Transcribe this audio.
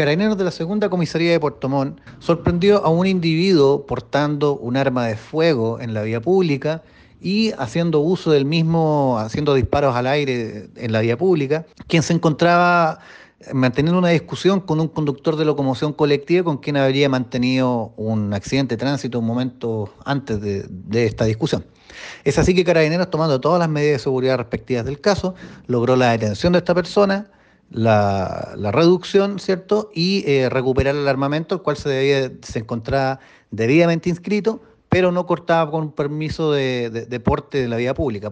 Carabineros de la Segunda Comisaría de Puerto Montt sorprendió a un individuo portando un arma de fuego en la vía pública y haciendo uso del mismo, haciendo disparos al aire en la vía pública, quien se encontraba manteniendo una discusión con un conductor de locomoción colectiva con quien habría mantenido un accidente de tránsito un momento antes de, esta discusión. Es así que Carabineros, tomando todas las medidas de seguridad respectivas del caso, logró la detención de esta persona, la, la reducción, ¿cierto? Y eh, recuperar el armamento, el cual se, debía, se encontraba debidamente inscrito, pero no cortaba con permiso de, de, de de la vía pública.